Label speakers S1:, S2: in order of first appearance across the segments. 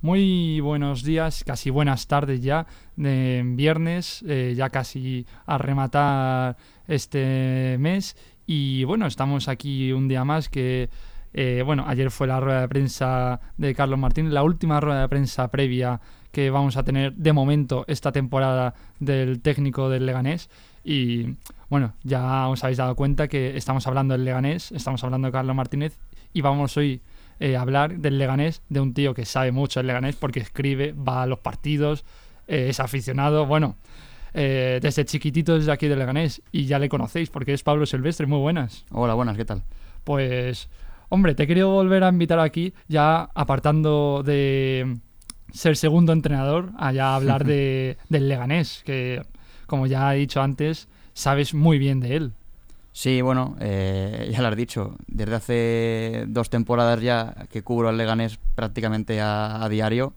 S1: Muy buenos días, casi buenas tardes ya, de viernes, eh, ya casi a rematar este mes. Y bueno, estamos aquí un día más que, eh, bueno, ayer fue la rueda de prensa de Carlos Martín, la última rueda de prensa previa que vamos a tener de momento esta temporada del técnico del Leganés. Y bueno, ya os habéis dado cuenta que estamos hablando del Leganés, estamos hablando de Carlos Martínez y vamos hoy eh, hablar del Leganés, de un tío que sabe mucho del Leganés porque escribe, va a los partidos, eh, es aficionado, bueno, eh, desde chiquitito desde aquí del Leganés y ya le conocéis porque es Pablo Silvestre, muy buenas.
S2: Hola, buenas, ¿qué tal?
S1: Pues, hombre, te quería volver a invitar aquí, ya apartando de ser segundo entrenador, allá a hablar de, del Leganés, que como ya he dicho antes, sabes muy bien de él.
S2: Sí, bueno, eh, ya lo has dicho. Desde hace dos temporadas ya que cubro al Leganés prácticamente a, a diario.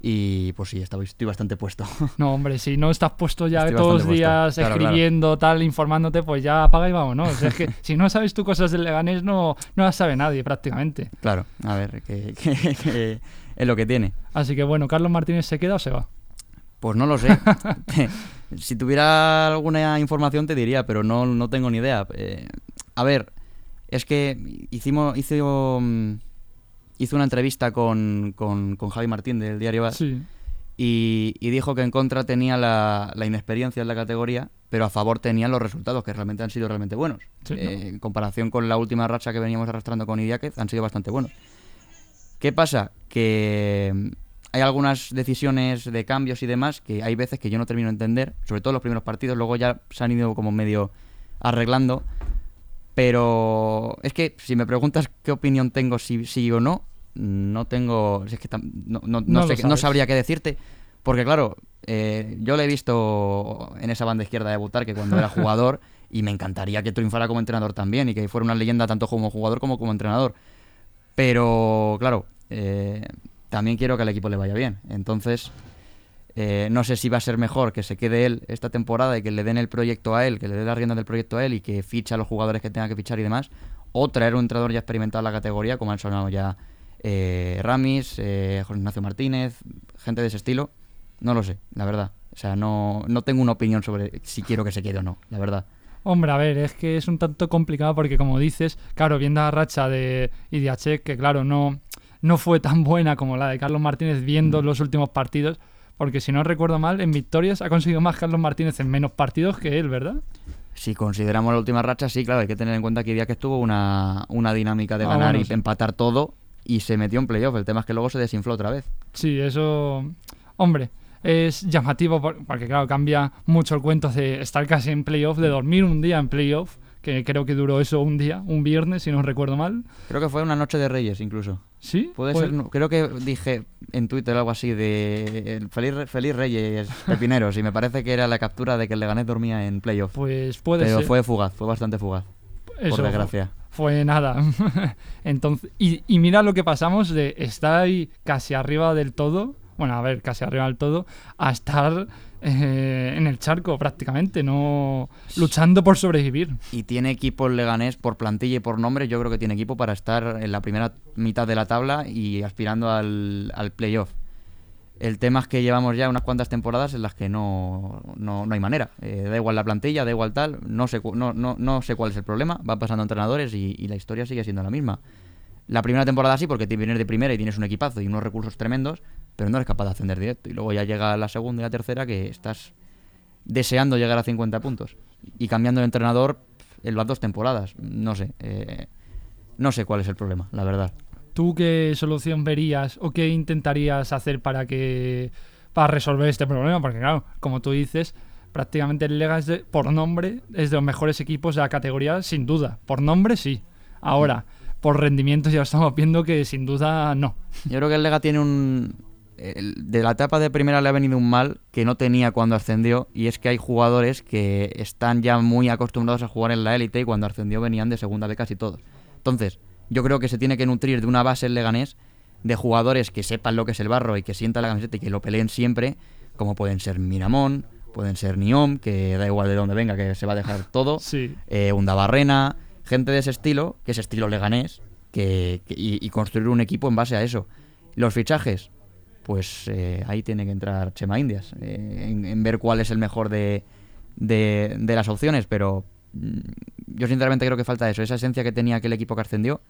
S2: Y pues sí, estoy, estoy bastante puesto.
S1: No, hombre, si no estás puesto ya
S2: Estoy
S1: todos los días.
S2: Claro,
S1: escribiendo, tal, informándote, pues ya apaga y vámonos. O sea, es que si no sabes tú cosas del Leganés, no, no las sabe nadie prácticamente.
S2: Claro, a ver, que, que- que es lo que tiene.
S1: Así que bueno, ¿Carlos Martínez se queda o se va?
S2: Pues no lo sé. Si tuviera alguna información te diría, pero no, no tengo ni idea. Eh, a ver, es que hicimos, hizo, mm, hizo una entrevista con, con, con Javi Martín del diario As.
S1: Sí.
S2: y, y dijo que en contra tenía la, la inexperiencia en la categoría, pero a favor tenía los resultados, que realmente han sido realmente buenos.
S1: Sí, ¿no?
S2: Eh, en comparación con la última racha que veníamos arrastrando con Idiáquez, han sido bastante buenos. ¿Qué pasa? Que hay algunas decisiones de cambios y demás que hay veces que yo no termino de entender, sobre todo los primeros partidos, luego ya se han ido como medio arreglando. Pero es que si me preguntas qué opinión tengo, si sí o no, no tengo. Es que no, no- no
S1: No lo
S2: sé, no
S1: sabes.
S2: sabría qué decirte. Porque claro, eh, yo le he visto en esa banda izquierda debutar que cuando era jugador y me encantaría que triunfara como entrenador también y que fuera una leyenda tanto como jugador como como entrenador. Pero claro, eh, también quiero que al equipo le vaya bien. Entonces, eh, no sé si va a ser mejor que se quede él esta temporada y que le den el proyecto a él, que le dé la rienda del proyecto a él y que fiche a los jugadores que tenga que fichar y demás, o traer un entrenador ya experimentado en la categoría, como han sonado ya eh, Ramis, eh, José Ignacio Martínez, gente de ese estilo. No lo sé, la verdad. O sea, no, no tengo una opinión sobre si quiero que se quede o no, la verdad.
S1: Hombre, a ver, es que es un tanto complicado porque como dices, claro, viendo la racha de Idiachek, que claro, no, no fue tan buena como la de Carlos Martínez
S2: Mm.
S1: viendo los últimos partidos, porque si no recuerdo mal, en victorias ha conseguido más Carlos Martínez en menos partidos que él, ¿verdad?
S2: Si consideramos la última racha, sí, claro, hay que tener en cuenta que día que estuvo una, una dinámica de
S1: Ah,
S2: ganar
S1: bueno,
S2: y
S1: sí.
S2: empatar todo y se metió en playoff. El tema es que luego se desinfló otra vez.
S1: Sí, eso, hombre, es llamativo por- porque claro, cambia mucho el cuento de estar casi en playoff, de dormir un día en playoff, que creo que duró eso un día, un viernes, si no recuerdo mal.
S2: Creo que fue una noche de Reyes incluso.
S1: ¿Sí?
S2: Puede
S1: Pues-
S2: ser, no- creo que dije en Twitter algo así de el feliz, feliz Reyes Pepineros y me parece que era la captura de que el Leganés dormía en playoff.
S1: Pues puede
S2: Pero
S1: ser.
S2: fue fugaz, fue bastante fugaz,
S1: Eso,
S2: por desgracia.
S1: Fue nada. Entonces, y, y mira lo que pasamos de estar ahí casi arriba del todo, bueno, a ver, casi arriba del todo, a estar eh, en el charco prácticamente, no luchando por sobrevivir.
S2: Y tiene equipo el Leganés por plantilla y por nombre, yo creo que tiene equipo para estar en la primera mitad de la tabla y aspirando al, al playoff. El tema es que llevamos ya unas cuantas temporadas en las que no, no, no hay manera. Eh, da igual la plantilla, da igual tal, no sé, no, no, no sé cuál es el problema. Va pasando entrenadores y, y la historia sigue siendo la misma. La primera temporada sí, porque te vienes de primera y tienes un equipazo y unos recursos tremendos, pero no eres capaz de ascender directo. Y luego ya llega la segunda y la tercera que estás deseando llegar a 50 puntos. Y cambiando de entrenador en las dos temporadas. No sé. eh, no sé cuál es el problema, la verdad.
S1: ¿Tú qué solución verías o qué intentarías hacer para que para resolver este problema? Porque claro, como tú dices, prácticamente el Lega es de- por nombre es de los mejores equipos de la categoría, sin duda. Por nombre sí. Ahora, por rendimiento ya estamos viendo que sin duda no.
S2: Yo creo que el Lega tiene un... el- de la etapa de primera le ha venido un mal que no tenía cuando ascendió y es que hay jugadores que están ya muy acostumbrados a jugar en la élite y cuando ascendió venían de segunda de casi todos. Entonces, yo creo que se tiene que nutrir de una base leganés de jugadores que sepan lo que es el barro y que sientan la camiseta y que lo peleen siempre, como pueden ser Miramón, pueden ser Niom, que da igual de dónde venga, que se va a dejar todo,
S1: Sí.
S2: eh, Undabarrena, gente de ese estilo, que es estilo leganés, que, que- y, y construir un equipo en base a eso. Los fichajes, pues eh, ahí tiene que entrar Chema Indias, eh, en, en ver cuál es el mejor de, de, de las opciones, pero mm, yo sinceramente creo que falta eso, esa esencia que tenía aquel equipo que ascendió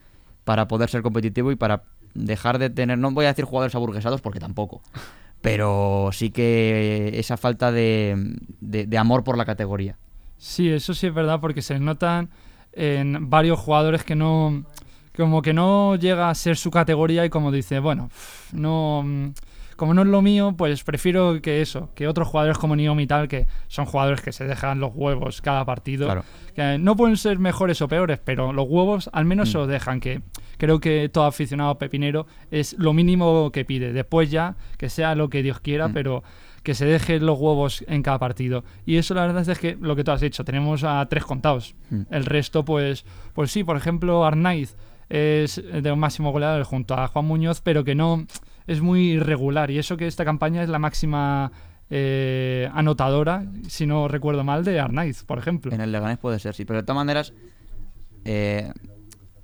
S2: para poder ser competitivo y para dejar de tener, no voy a decir jugadores aburguesados porque tampoco, pero sí que esa falta de, de- de amor por la categoría.
S1: Sí, eso sí es verdad porque se notan en varios jugadores que no como que no llega a ser su categoría y como dice, bueno, no mm, como no es lo mío, pues prefiero que eso, que otros jugadores como Niomi y tal, que son jugadores que se dejan los huevos cada partido,
S2: Claro.
S1: que no pueden ser mejores o peores, pero los huevos al menos
S2: Mm.
S1: se los dejan, que creo que todo aficionado pepinero es lo mínimo que pide. Después ya, que sea lo que Dios quiera,
S2: Mm.
S1: pero que se dejen los huevos en cada partido. Y eso la verdad es que lo que tú has dicho, tenemos a tres contados.
S2: Mm.
S1: El resto, pues, pues sí, por ejemplo, Arnaiz es de un máximo goleador junto a Juan Muñoz, pero que no es muy irregular. Y eso que esta campaña es la máxima eh, anotadora, si no recuerdo mal, de Arnaiz, por ejemplo.
S2: En el Leganés puede ser, sí. Pero de todas maneras, eh,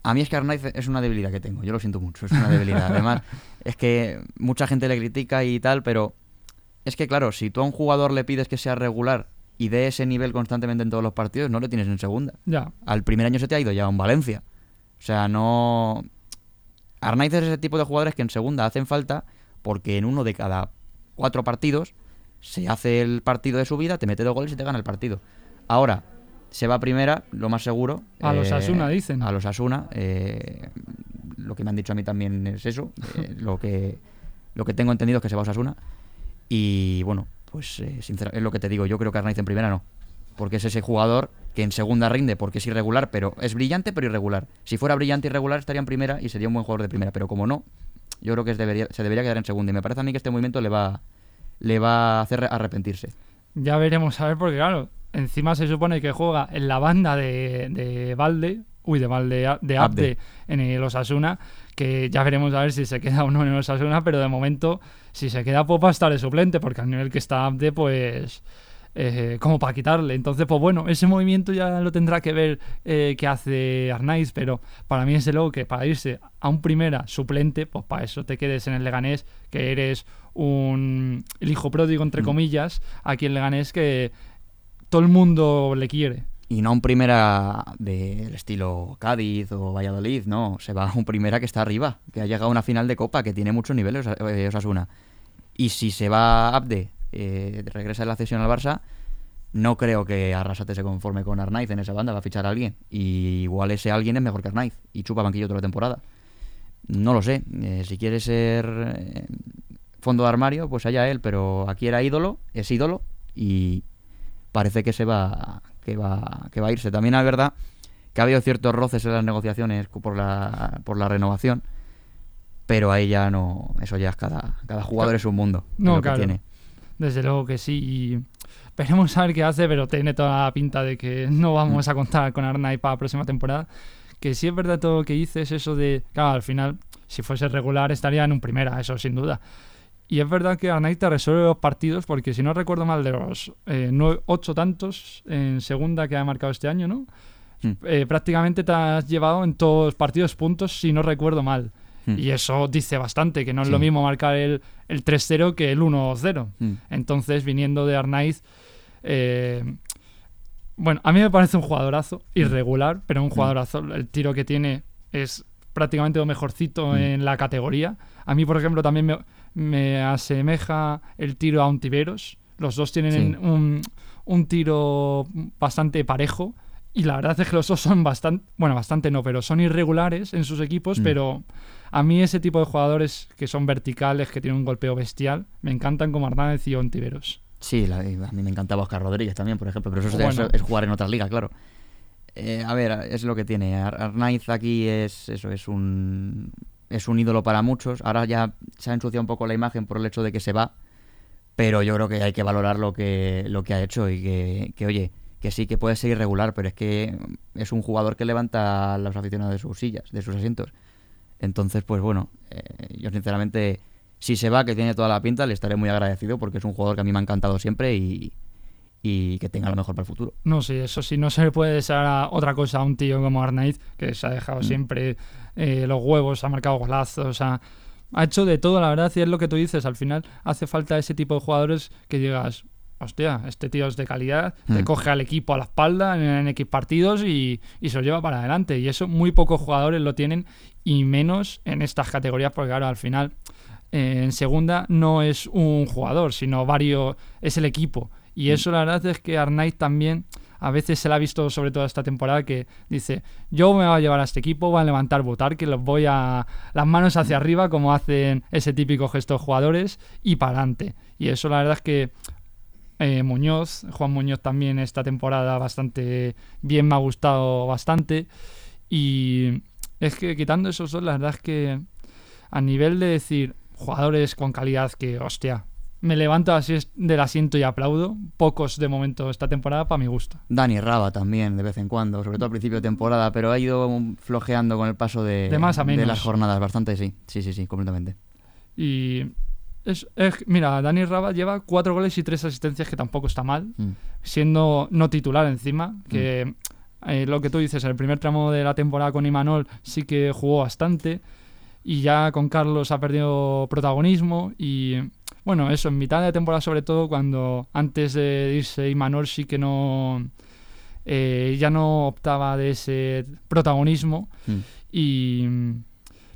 S2: a mí es que Arnaiz es una debilidad que tengo. Yo lo siento mucho, es una debilidad. Además, es que mucha gente le critica y tal, pero es que, claro, si tú a un jugador le pides que sea regular y dé ese nivel constantemente en todos los partidos, no lo tienes en segunda.
S1: Ya,
S2: Al primer año se te ha ido ya un Valencia. O sea, no. Arnaiz es ese tipo de jugadores que en segunda hacen falta porque en uno de cada cuatro partidos se hace el partido de su vida, te mete dos goles y te gana el partido. Ahora, se va a primera, lo más seguro.
S1: A los Asuna, dicen.
S2: A los Asuna. eh, lo que me han dicho a mí también es eso. eh, lo, que, lo que tengo entendido es que se va a Osasuna. Y bueno, pues eh, es lo que te digo. Yo creo que Arnaiz en primera no. Porque es ese jugador que en segunda rinde porque es irregular, pero es brillante pero irregular. Si fuera brillante y irregular estaría en primera y sería un buen jugador de primera, pero como no, yo creo que es debería, se debería quedar en segunda. Y me parece a mí que este movimiento le va, le va a hacer arrepentirse.
S1: ya veremos a ver, porque claro, encima se supone que juega en la banda de, de Valde, uy, de Valde, de Abde, en el Osasuna, que ya veremos a ver si se queda o no en el Osasuna, pero de momento, si se queda, a estar de suplente, porque al nivel que está Abde, pues eh, como para quitarle. Entonces, pues bueno, ese movimiento ya lo tendrá que ver eh, qué hace Arnaiz, pero para mí es luego que para irse a un primera suplente, pues para eso te quedes en el Leganés, que eres un el hijo pródigo, entre
S2: Mm.
S1: comillas, aquí en Leganés que todo el mundo le quiere.
S2: Y no un primera del estilo Cádiz o Valladolid, no. Se va a un primera que está arriba, que ha llegado a una final de Copa, que tiene muchos niveles eh, Osasuna. Y si se va Abde, eh, regresa de la cesión al Barça, no creo que Arrasate se conforme con Arnaiz en esa banda, va a fichar a alguien. Y igual ese alguien es mejor que Arnaiz y chupa banquillo toda la temporada. No lo sé. eh, si quiere ser eh, fondo de armario, pues allá él, pero aquí era ídolo, es ídolo y parece que se va que va que va a irse. También es verdad que ha habido ciertos roces en las negociaciones por la por la renovación, pero ahí ya no, eso ya es cada cada jugador es un mundo,
S1: No,
S2: lo que tiene.
S1: Desde luego que sí. Y veremos a ver qué hace, pero tiene toda la pinta de que no vamos a contar con Arnaiz para la próxima temporada. Que sí es verdad todo lo que dices, eso de. Claro, al final, si fuese regular, estaría en un primera, eso sin duda. Y es verdad que Arnaiz te resuelve los partidos, porque si no recuerdo mal, de los eh, nueve- ocho tantos en segunda que ha marcado este año, ¿no?
S2: Mm.
S1: Eh, prácticamente te has llevado en todos los partidos puntos, si no recuerdo mal.
S2: Mm.
S1: Y eso dice bastante, que no es
S2: Sí.
S1: lo mismo marcar el, el 3-0 que el 1-0.
S2: Mm.
S1: Entonces, viniendo de Arnaiz, eh, bueno, a mí me parece un jugadorazo, irregular, pero un jugadorazo. El tiro que tiene es prácticamente lo mejorcito en la categoría. A mí, por ejemplo, también me, me asemeja el tiro a un Tiberos. Los dos tienen
S2: Sí.
S1: un, un tiro bastante parejo. Y la verdad es que los dos son bastante, bueno, bastante no, pero son irregulares en sus equipos,
S2: Mm.
S1: pero a mí ese tipo de jugadores que son verticales, que tienen un golpeo bestial, me encantan como Arnáez y Ontiveros.
S2: Sí, la- a mí me encantaba Oscar Rodríguez también, por ejemplo, pero eso es-
S1: Bueno.
S2: es, jugar en otra liga, claro. Eh, a ver, es lo que tiene. Ar- Arnaiz aquí es eso, es un es un ídolo para muchos. Ahora ya se ha ensuciado un poco la imagen por el hecho de que se va, pero yo creo que hay que valorar lo que lo que ha hecho y que, que, oye, que sí que puede ser irregular, pero es que es un jugador que levanta a los aficionados de sus sillas, de sus asientos. Entonces, pues bueno, eh, yo sinceramente, si se va, que tiene toda la pinta, le estaré muy agradecido porque es un jugador que a mí me ha encantado siempre y, y que tenga lo mejor para el futuro.
S1: No, sí, eso sí, no se le puede desear a otra cosa a un tío como Arnaiz, que se ha dejado
S2: Mm.
S1: siempre eh, los huevos, ha marcado golazos, ha, ha hecho de todo, la verdad, y es lo que tú dices, al final hace falta ese tipo de jugadores que digas, hostia, este tío es de calidad, te
S2: Mm.
S1: coge al equipo a la espalda en, en X partidos y, y se lo lleva para adelante. Y eso muy pocos jugadores lo tienen, y menos en estas categorías, porque claro, al final eh, en segunda no es un jugador, sino varios, es el equipo. Y eso la verdad es que Arnaiz también a veces se la ha visto sobre todo esta temporada que dice, yo me voy a llevar a este equipo, voy a levantar votar, que los voy a las manos hacia arriba como hacen ese típico gesto de jugadores y para adelante. Y eso la verdad es que eh, Muñoz, Juan Muñoz también esta temporada bastante bien, me ha gustado bastante. Y es que quitando esos dos, la verdad es que a nivel de decir jugadores con calidad que, hostia, me levanto así del asiento y aplaudo, pocos de momento esta temporada para mi gusto.
S2: Dani Raba también, de vez en cuando, sobre todo al principio de temporada, pero ha ido flojeando con el paso de,
S1: De más a menos.
S2: las jornadas, bastante, sí. Sí, sí, sí, completamente.
S1: Y es, es- mira, Dani Raba lleva cuatro goles y tres asistencias, que tampoco está mal,
S2: Mm.
S1: siendo no titular encima, que eh, lo que tú dices, en el primer tramo de la temporada con Imanol sí que jugó bastante y ya con Carlos ha perdido protagonismo y bueno, eso, en mitad de temporada sobre todo, cuando antes de irse Imanol sí que no... eh, ya no optaba de ese protagonismo
S2: Mm.
S1: y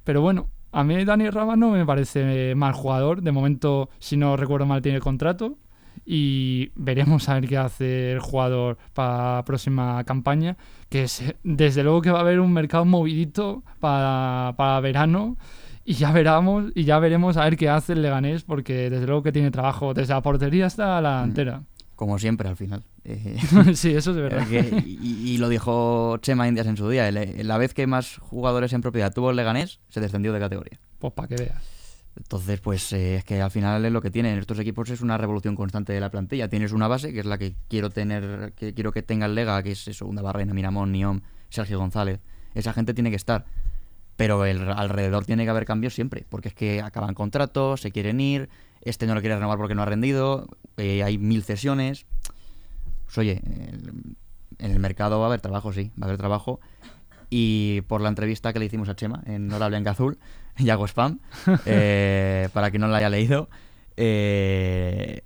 S1: pero bueno, a mí Dani Raba no me parece mal jugador. De momento, si no recuerdo mal, tiene contrato. Y veremos a ver qué hace el jugador para la próxima campaña. Que es, desde luego que va a haber un mercado movidito para, para verano. Y ya veremos, y ya veremos a ver qué hace el Leganés, porque desde luego que tiene trabajo desde la portería hasta la delantera.
S2: Como siempre, al final. Eh,
S1: sí, eso es de verdad.
S2: que- y, y lo dijo Chema Indias en su día. el- la vez que más jugadores en propiedad tuvo el Leganés, se descendió de categoría.
S1: Pues para que veas.
S2: Entonces, pues eh, es que al final es lo que tienen estos equipos es una revolución constante de la plantilla. Tienes una base, que es la que quiero tener, que quiero que tenga el Lega, que es eso, Unda Barrena, Miramón, Niom, Sergio González. Esa gente tiene que estar. Pero el, alrededor tiene que haber cambios siempre, porque es que acaban contratos, se quieren ir, este no lo quiere renovar porque no ha rendido, eh, hay mil cesiones. Pues oye, en el mercado va a haber trabajo, sí, va a haber trabajo. Y por la entrevista que le hicimos a Chema en Hora Blanca Azul, y hago spam, eh, para quien no la haya leído, eh,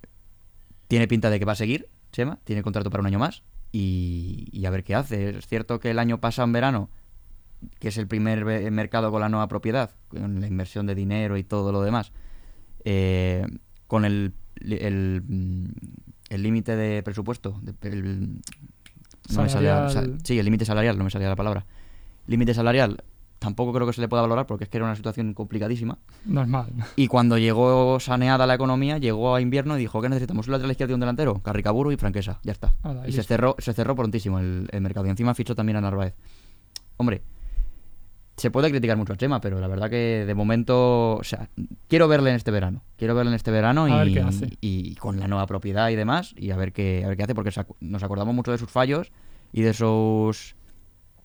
S2: tiene pinta de que va a seguir, Chema, tiene contrato para un año más y, y a ver qué hace. Es cierto que el año pasado en verano, que es el primer mercado con la nueva propiedad, con la inversión de dinero y todo lo demás, eh, con el el límite de presupuesto, de- el- no me salía- sí, el límite salarial, no me salía la palabra. Límite salarial, tampoco creo que se le pueda valorar porque es que era una situación complicadísima.
S1: Normal.
S2: Y cuando llegó saneada la economía, llegó a invierno y dijo que necesitamos un lateral izquierdo y un delantero, Carricaburu y Franquesa, ya está.
S1: Y
S2: y se cerró, se cerró prontísimo el, el mercado. Y encima fichó también a Narváez. Hombre, se puede criticar mucho a Chema, pero la verdad que de momento, o sea, quiero verle en este verano. Quiero verle en este verano
S1: A
S2: y,
S1: hace.
S2: y con la nueva propiedad y demás, y a ver qué, a ver qué hace, porque nos acordamos mucho de sus fallos y de sus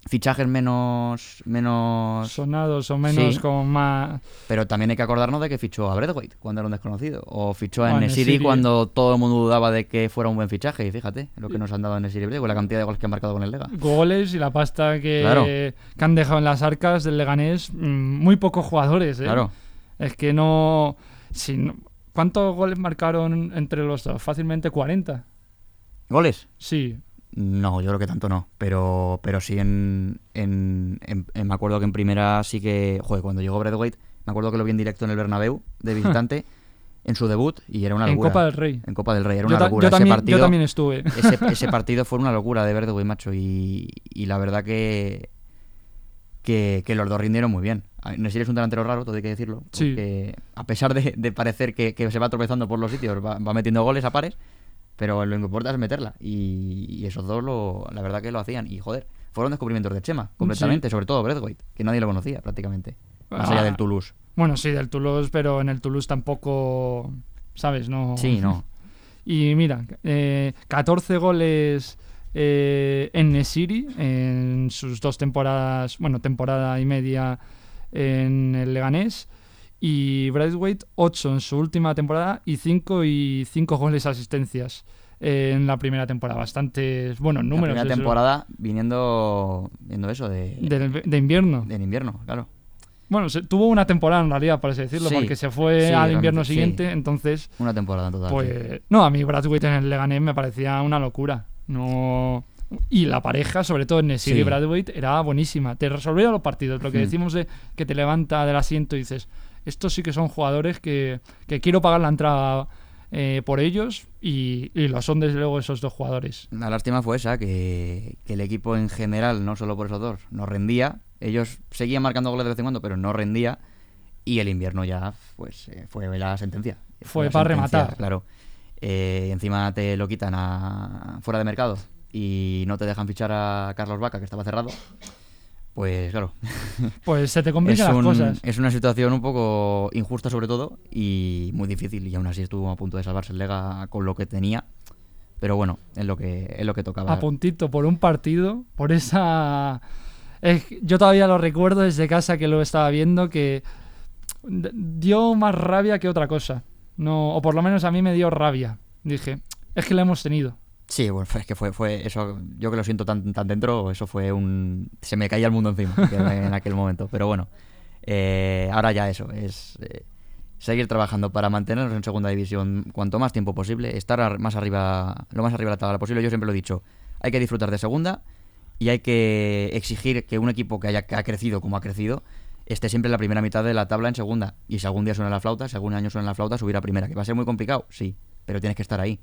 S2: fichajes menos menos
S1: Sonados o menos
S2: Sí.
S1: como más...
S2: pero también hay que acordarnos de que fichó a Breathwaite cuando era un desconocido. O fichó a
S1: a
S2: Nesiri cuando todo el mundo dudaba de que fuera un buen fichaje. Y fíjate lo que nos han dado en Nesiri Breathwaite, la cantidad de goles que han marcado con el Lega.
S1: goles y la pasta que,
S2: Claro.
S1: que han dejado en las arcas del Leganés, mm, muy pocos jugadores, ¿eh?
S2: Claro.
S1: Es que no, si no- ¿Cuántos goles marcaron entre los dos? Fácilmente 40.
S2: ¿Goles?
S1: Sí.
S2: No, yo creo que tanto no. Pero, pero sí en, en, en- en- Me acuerdo que en primera sí que. Joder, cuando llegó Breathwaite, me acuerdo que lo vi en directo en el Bernabéu de visitante. en su debut y era una
S1: en
S2: locura.
S1: Copa del Rey.
S2: En Copa del Rey, era
S1: Yo,
S2: una locura.
S1: yo
S2: ese
S1: también,
S2: partido,
S1: yo también estuve.
S2: ese, ese partido fue una locura de Verde, macho. Y, y la verdad que, que, que los dos rindieron muy bien. A- Nesiri es un delantero raro, todo hay que decirlo.
S1: Sí.
S2: A pesar de, de parecer que, que se va tropezando por los sitios, va, va metiendo goles a pares, pero lo que importa es meterla. Y, y esos dos, lo, la verdad que lo hacían. Y joder, fueron descubrimientos de Chema, completamente. Sobre todo Breathwaite, que nadie lo conocía prácticamente. Más allá
S1: Ah.
S2: del Toulouse.
S1: Bueno, sí, del Toulouse, pero en el Toulouse tampoco, ¿sabes? No.
S2: Sí, no.
S1: Y mira, eh, 14 goles eh, en Nesiri en sus dos temporadas, bueno, temporada y media en el Leganés. Y Braithwaite 8 en su última temporada y 5 y cinco goles asistencias. en la primera temporada. Bastantes buenos
S2: La
S1: números.
S2: primera
S1: eso,
S2: temporada viniendo, viendo eso de,
S1: del- de invierno.
S2: de en invierno, claro.
S1: Bueno, se- tuvo una temporada en realidad, por así decirlo,
S2: Sí,
S1: porque se fue
S2: sí,
S1: al invierno
S2: sí.
S1: siguiente, entonces,
S2: Una temporada total.
S1: pues... No, a mí Bradwaite en el Leganés me parecía una locura. No... Y la pareja, sobre todo en y Bradwaite, era buenísima. Te resolvía los partidos. Lo que
S2: Hmm.
S1: decimos de que te levanta del asiento y dices, estos sí que son jugadores que, que quiero pagar la entrada eh, por ellos y, y lo son desde luego esos dos jugadores.
S2: La lástima fue esa, que, que el equipo en general, no solo por esos dos, no rendía. Ellos seguían marcando goles de vez en cuando, pero no rendía. Y el invierno ya, pues, eh, fue la sentencia.
S1: Fue para
S2: sentencia,
S1: rematar.
S2: Claro. Eh, encima te lo quitan a, fuera de mercado y no te dejan fichar a Carlos Vaca, que estaba cerrado. Pues claro,
S1: Pues se te
S2: es,
S1: complican las cosas.
S2: es una situación un poco injusta sobre todo y muy difícil. Y aún así estuvo a punto de salvarse el Lega con lo que tenía. Pero bueno, es lo que, es lo que tocaba.
S1: a puntito por un partido, por esa... es yo todavía lo recuerdo desde casa que lo estaba viendo, que dio más rabia que otra cosa. No, o por lo menos a mí me dio rabia. Dije, es que lo hemos tenido.
S2: Sí, bueno, es que fue, fue eso, yo que lo siento tan, tan dentro, eso fue un... Se me caía el mundo encima en aquel momento, pero bueno, eh, ahora ya eso, es eh, seguir trabajando para mantenernos en segunda división cuanto más tiempo posible, estar ar- más arriba, lo más arriba de la tabla posible, yo siempre lo he dicho, hay que disfrutar de segunda y hay que exigir que un equipo que, haya, que ha crecido como ha crecido esté siempre en la primera mitad de la tabla en segunda. Y si algún día suena la flauta, si algún año suena la flauta, subir a primera. Que va a ser muy complicado, sí, pero tienes que estar ahí.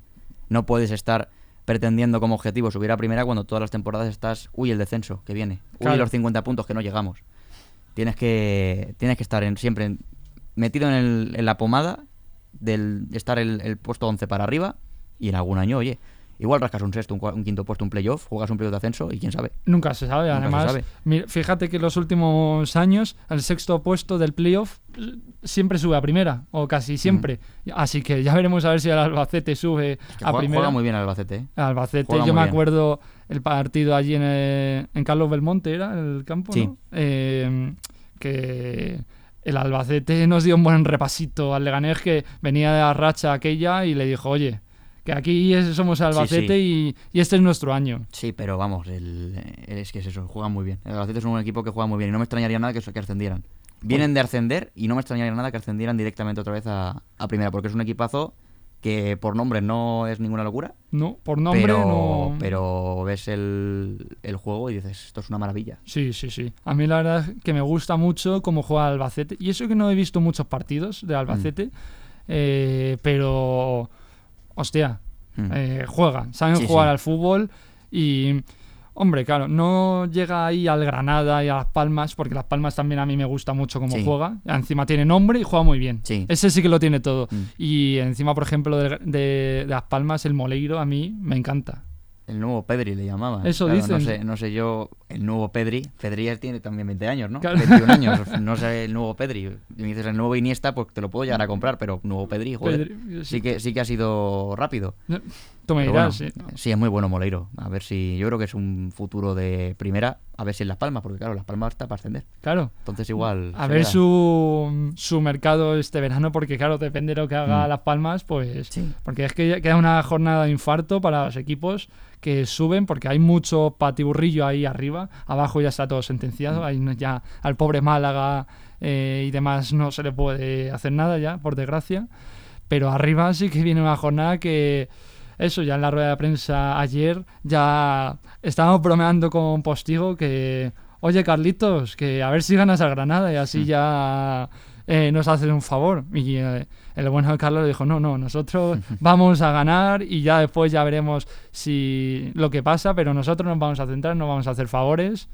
S2: No puedes estar pretendiendo como objetivo subir a primera cuando todas las temporadas estás, uy, el descenso que viene, uy, los 50 puntos que no llegamos. Tienes que, tienes que estar en, siempre en- metido en, el- en la pomada del estar el, el puesto 11 para arriba y en algún año, oye, igual rascas un sexto, un, quinto puesto, un playoff, juegas un playoff de ascenso y quién sabe.
S1: Nunca se sabe,
S2: Nunca se
S1: además.
S2: sabe.
S1: mira, fíjate que en los últimos años el sexto puesto del playoff siempre sube a primera, o casi siempre. Así que ya veremos a ver si el Albacete sube
S2: Es que
S1: a
S2: juega,
S1: primera.
S2: juega muy bien el Albacete, ¿eh?
S1: Albacete,
S2: Juega
S1: yo me
S2: bien.
S1: acuerdo el partido allí en, eh, en Carlos Belmonte, ¿era el campo?
S2: Sí.
S1: ¿no? Eh, que el Albacete nos dio un buen repasito al Leganés que venía de la racha aquella y le dijo, oye, que aquí es- somos Albacete Y, y este es nuestro año.
S2: Sí, pero vamos, el, el- es que es eso, juegan muy bien. El Albacete es un equipo que juega muy bien y no me extrañaría nada que, que ascendieran. Vienen de ascender y no me extrañaría nada que ascendieran directamente otra vez a, a primera, porque es un equipazo que por nombre no es ninguna locura,
S1: No, por nombre
S2: pero,
S1: no.
S2: pero ves el, el juego y dices, esto es una maravilla.
S1: Sí, sí, sí. A mí la verdad es que me gusta mucho cómo juega Albacete. Y eso que no he visto muchos partidos de Albacete.
S2: Mm.
S1: eh, pero, hostia,
S2: Mm.
S1: eh, juegan, saben
S2: Sí,
S1: jugar
S2: sí.
S1: al fútbol. Y, hombre, claro, no llega ahí al Granada y a Las Palmas, porque Las Palmas también a mí me gusta mucho cómo
S2: Sí.
S1: juega. Encima tiene nombre y juega muy bien.
S2: Sí.
S1: Ese sí que lo tiene todo.
S2: Mm.
S1: Y encima, por ejemplo, de, de- de Las Palmas, el Moleiro a mí me encanta.
S2: El nuevo Pedri le llamaban.
S1: Eso
S2: Claro,
S1: dicen.
S2: No sé, no sé yo, el nuevo Pedri. Pedri ya tiene también 20 años, ¿no?
S1: Claro.
S2: 21 años. No sé el nuevo Pedri. Y me dices el nuevo Iniesta, pues te lo puedo llegar a comprar, pero nuevo Pedri, joder.
S1: Pedri, sí.
S2: sí, que, sí que ha sido rápido.
S1: Tú me dirás,
S2: bueno,
S1: sí.
S2: sí, es muy bueno Moleiro. A ver si. Yo creo que es un futuro de primera. A ver si en Las Palmas, porque claro, Las Palmas está para ascender.
S1: Claro.
S2: Entonces igual.
S1: A ver su, su mercado este verano, porque claro, depende de lo que haga
S2: Mm.
S1: Las Palmas, pues...
S2: Sí.
S1: Porque es que queda una jornada de infarto para los equipos que suben, porque hay mucho patiburrillo ahí arriba. Abajo ya está todo sentenciado,
S2: Mm.
S1: ahí ya al pobre Málaga eh, y demás no se le puede hacer nada ya, por desgracia. Pero arriba sí que viene una jornada que... Eso, ya en la rueda de prensa ayer ya estábamos bromeando con Postigo que, oye Carlitos, que a ver si ganas al Granada y así ya eh, nos haces un favor. Y eh, el bueno de Carlos dijo, no, no, nosotros vamos a ganar y ya después ya veremos si lo que pasa, pero nosotros nos vamos a centrar, no vamos a hacer favores.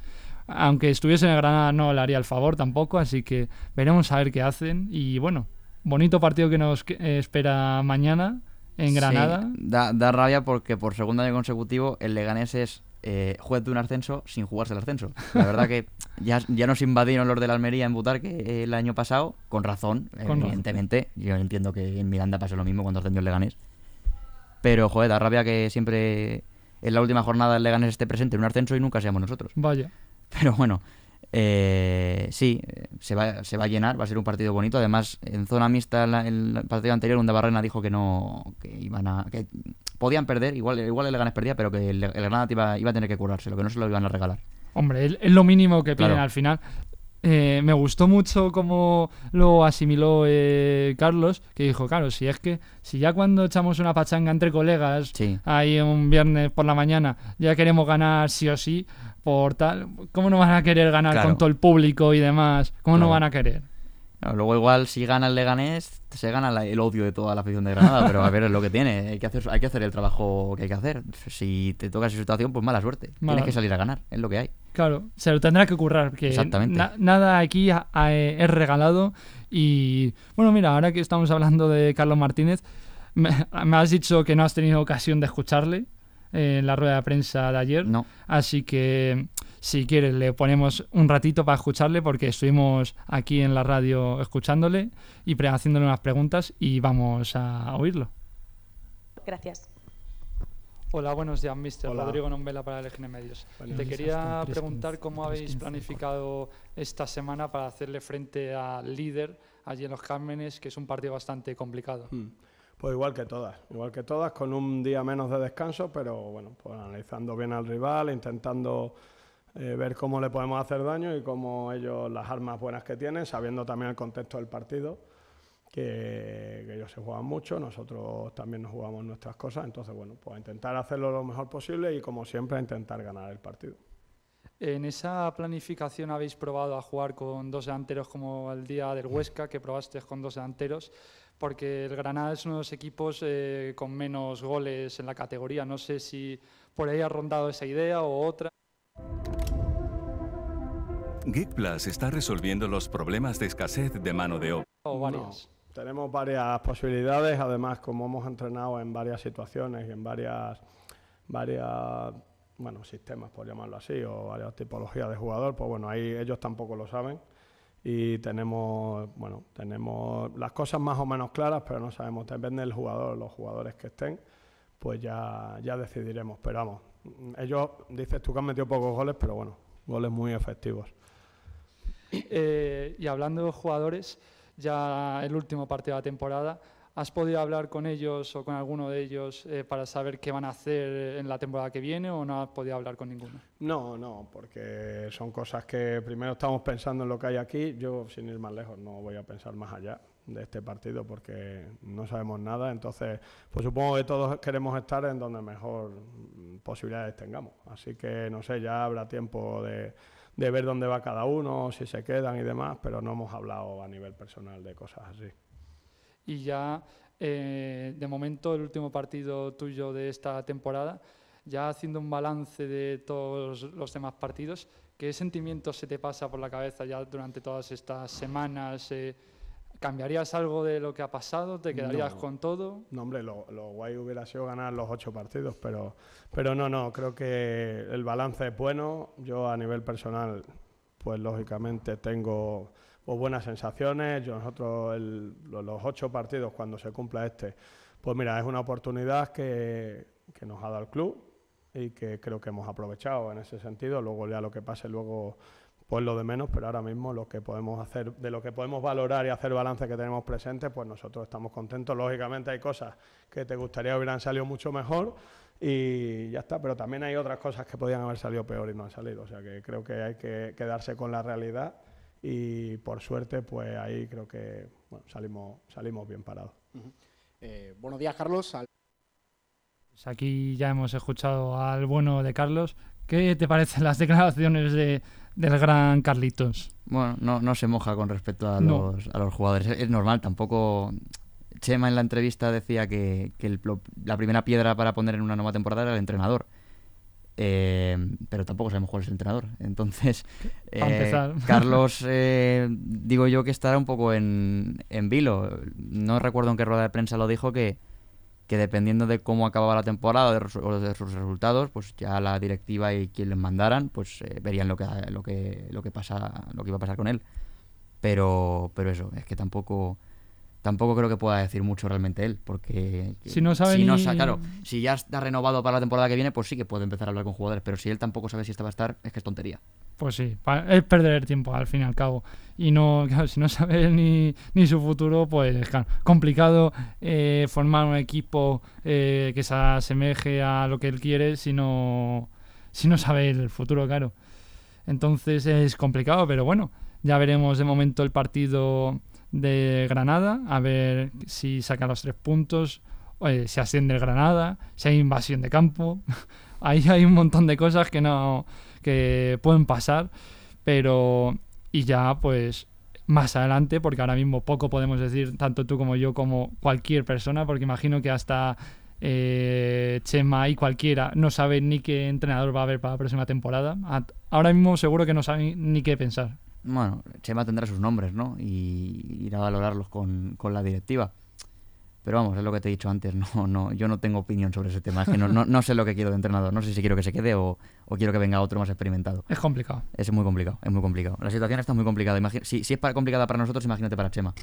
S1: Aunque estuviese en el Granada no le haría el favor tampoco, así que veremos a ver qué hacen. Y bueno, bonito partido que nos eh, espera mañana en
S2: Sí,
S1: Granada.
S2: da, da rabia porque por segundo año consecutivo el Leganés es eh, juez de un ascenso sin jugarse el ascenso. La verdad que ya, ya nos invadieron los de la Almería en Butarque el año pasado, con razón,
S1: Con razón.
S2: evidentemente. Yo entiendo que en Miranda pase lo mismo cuando ascendió el Leganés. Pero, joder, da rabia que siempre en la última jornada el Leganés esté presente en un ascenso y nunca seamos nosotros.
S1: Vaya.
S2: Pero bueno, eh, sí, se va, se va a llenar, va a ser un partido bonito. Además, en zona mixta, la- el partido anterior, Barrena dijo que no, que iban a, que podían perder, igual, igual el Leganés perdía, pero que el, el Granada iba, iba a tener que curarse, lo que no se lo iban a regalar.
S1: Hombre, es, es lo mínimo que piden
S2: Claro.
S1: al final. Eh, me gustó mucho cómo lo asimiló eh, Carlos, que dijo, claro, si es que si ya cuando echamos una pachanga entre colegas,
S2: Sí.
S1: ahí un viernes por la mañana, ya queremos ganar sí o sí, por tal, ¿cómo no van a querer ganar
S2: Claro.
S1: con todo el público y demás? ¿Cómo no van a querer?
S2: Claro, luego igual si gana el Leganés, se gana la- el odio de toda la afición de Granada, pero a ver, es lo que tiene, hay que, hacer, hay que hacer el trabajo que hay que hacer. Si te toca esa situación, pues mala suerte.
S1: Mala-
S2: Tienes que salir a ganar, es lo que hay.
S1: Claro, se lo tendrá que currar, porque
S2: Exactamente.
S1: na- nada aquí a- a- es regalado. Y bueno, mira, ahora que estamos hablando de Carlos Martínez, me, me has dicho que no has tenido ocasión de escucharle en la rueda de prensa de ayer.
S2: No,
S1: Así que si quieres le ponemos un ratito para escucharle porque estuvimos aquí en la radio escuchándole y pre- haciéndole unas preguntas y vamos a oírlo.
S3: Gracias.
S1: Hola, buenos días, mister.
S4: Hola.
S1: Rodrigo Nombela para LGN Medios.
S4: Buenos
S1: Te quería preguntar cómo habéis planificado esta semana para hacerle frente al líder allí en Los Cármenes, que es un partido bastante complicado.
S4: Mm. Pues igual que todas, igual que todas, con un día menos de descanso, pero bueno, pues analizando bien al rival, intentando eh, ver cómo le podemos hacer daño y cómo ellos, las armas buenas que tienen, sabiendo también el contexto del partido, que, que ellos se juegan mucho, nosotros también nos jugamos nuestras cosas, entonces bueno, pues intentar hacerlo lo mejor posible y como siempre intentar ganar el partido.
S1: En esa planificación habéis probado a jugar con dos delanteros como el día del Huesca, que probaste con dos delanteros, porque el Granada es uno de los equipos eh, con menos goles en la categoría. No sé si por ahí ha rondado esa idea o otra.
S5: Geek Plus está resolviendo los problemas de escasez de mano de obra.
S1: O
S4: No,
S1: varias.
S4: tenemos varias posibilidades, además como hemos entrenado en varias situaciones y en varias, varias bueno, sistemas, por llamarlo así, o varias tipologías de jugador, pues bueno, ahí ellos tampoco lo saben y tenemos, bueno, tenemos las cosas más o menos claras, pero no sabemos, depende del jugador, los jugadores que estén, pues ya, ya decidiremos, pero vamos, ellos, dices tú que han metido pocos goles, pero bueno, goles muy efectivos.
S1: Eh, y hablando de jugadores, ya el último partido de la temporada, ¿has podido hablar con ellos o con alguno de ellos eh, para saber qué van a hacer en la temporada que viene o no has podido hablar con ninguno?
S4: No, no, porque son cosas que primero estamos pensando en lo que hay aquí. Yo, sin ir más lejos, no voy a pensar más allá de este partido porque no sabemos nada. Entonces, pues supongo que todos queremos estar en donde mejor posibilidades tengamos. Así que, no sé, ya habrá tiempo de, de ver dónde va cada uno, si se quedan y demás, pero no hemos hablado a nivel personal de cosas así.
S1: Y ya, eh, de momento, el último partido tuyo de esta temporada, ya haciendo un balance de todos los demás partidos, ¿qué sentimientos se te pasa por la cabeza ya durante todas estas semanas? Eh, ¿Cambiarías algo de lo que ha pasado? ¿Te quedarías
S4: No.
S1: con todo?
S4: No, hombre, lo, lo guay hubiera sido ganar los ocho partidos, pero, pero no, no, creo que el balance es bueno. Yo a nivel personal, pues lógicamente tengo pues, buenas sensaciones. Yo nosotros el- lo- los ocho partidos, cuando se cumpla este, pues mira, es una oportunidad que, que nos ha dado el club y que creo que hemos aprovechado en ese sentido. Luego ya lo que pase luego pues lo de menos, pero ahora mismo lo que podemos hacer, de lo que podemos valorar y hacer balance que tenemos presente, pues nosotros estamos contentos. Lógicamente hay cosas que te gustaría hubieran salido mucho mejor y ya está, pero también hay otras cosas que podían haber salido peor y no han salido. O sea que creo que hay que quedarse con la realidad y por suerte, pues ahí creo que bueno, salimos, salimos bien parados.
S6: Eh, buenos días, Carlos.
S1: Pues aquí ya hemos escuchado al bueno de Carlos. ¿Qué te parecen las declaraciones de, del gran Carlitos?
S2: Bueno, no, no se moja con respecto a,
S1: No.
S2: los, a los jugadores. Es, es normal, tampoco. Chema en la entrevista decía que, que el- lo- la primera piedra para poner en una nueva temporada era el entrenador. Eh, pero tampoco sabemos cuál es el entrenador. Entonces, eh. Carlos, eh, digo yo que estará un poco en, en vilo. No recuerdo en qué rueda de prensa lo dijo que, que dependiendo de cómo acababa la temporada o de sus resultados, pues ya la directiva y quien les mandaran, pues eh, verían lo que lo que lo que pasa, lo que iba a pasar con él. Pero pero eso, es que tampoco tampoco creo que pueda decir mucho realmente él, porque
S1: Si no sabe
S2: si no
S1: ni-
S2: sa- claro, si ya está renovado para la temporada que viene, pues sí que puede empezar a hablar con jugadores, pero si él tampoco sabe si esta va a estar, es que es tontería.
S1: Pues sí, es perder el tiempo al fin y al cabo. Y no, claro, si no sabe él ni, ni su futuro, pues claro, complicado eh, formar un equipo eh, que se asemeje a lo que él quiere si no, si no sabe el futuro, claro. Entonces es complicado, pero bueno, ya veremos de momento el partido de Granada, a ver si saca los tres puntos, eh, si asciende el Granada, si hay invasión de campo. Ahí hay un montón de cosas que no que pueden pasar, pero y ya pues más adelante, porque ahora mismo poco podemos decir, tanto tú como yo, como cualquier persona, porque imagino que hasta eh, Chema y cualquiera no sabe ni qué entrenador va a haber para la próxima temporada. Ahora mismo seguro que no sabe ni qué pensar.
S2: Bueno, Chema tendrá sus nombres, ¿no? Y irá a valorarlos con, con la directiva. Pero vamos, es lo que te he dicho antes, no, no, yo no tengo opinión sobre ese tema, es que no, no, no sé lo que quiero de entrenador, no sé si quiero que se quede o, o quiero que venga otro más experimentado.
S1: Es complicado.
S2: Es muy complicado, es muy complicado. La situación está muy complicada. imagi- si, si es para, complicada para nosotros, imagínate para Chema.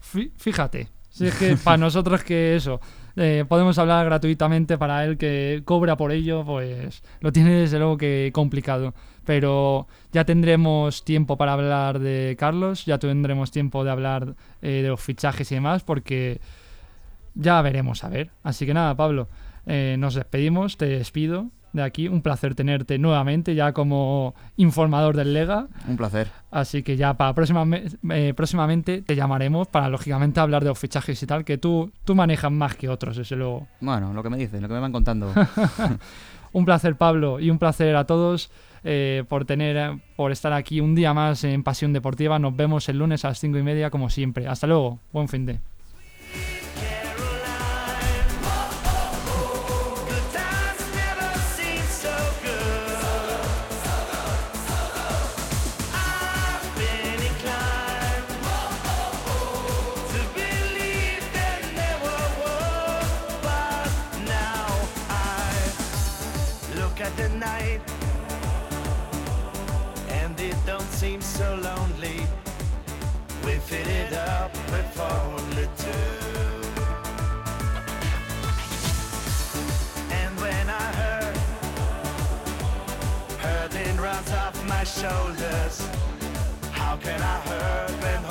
S1: Fí- Fíjate, si es que para nosotros que eso, eh, podemos hablar gratuitamente para él que cobra por ello, pues lo tiene desde luego que complicado. Pero ya tendremos tiempo para hablar de Carlos, ya tendremos tiempo de hablar eh, de los fichajes y demás, porque ya veremos a ver. Así que nada, Pablo, eh, nos despedimos, te despido de aquí. Un placer tenerte nuevamente ya como informador del Lega.
S2: Un placer.
S1: Así que ya para próxima, eh, próximamente te llamaremos para lógicamente hablar de los fichajes y tal, que tú, tú manejas más que otros, desde luego.
S2: Bueno, lo que me dicen, lo que me van contando.
S1: Un placer Pablo y un placer a todos eh, por tener, por estar aquí un día más en Pasión Deportiva. Nos vemos el lunes a las cinco y media como siempre. Hasta luego, buen fin de.
S7: So lonely. We fit it up with only two. And when I heard, hurting runs off my shoulders. How can I hurt when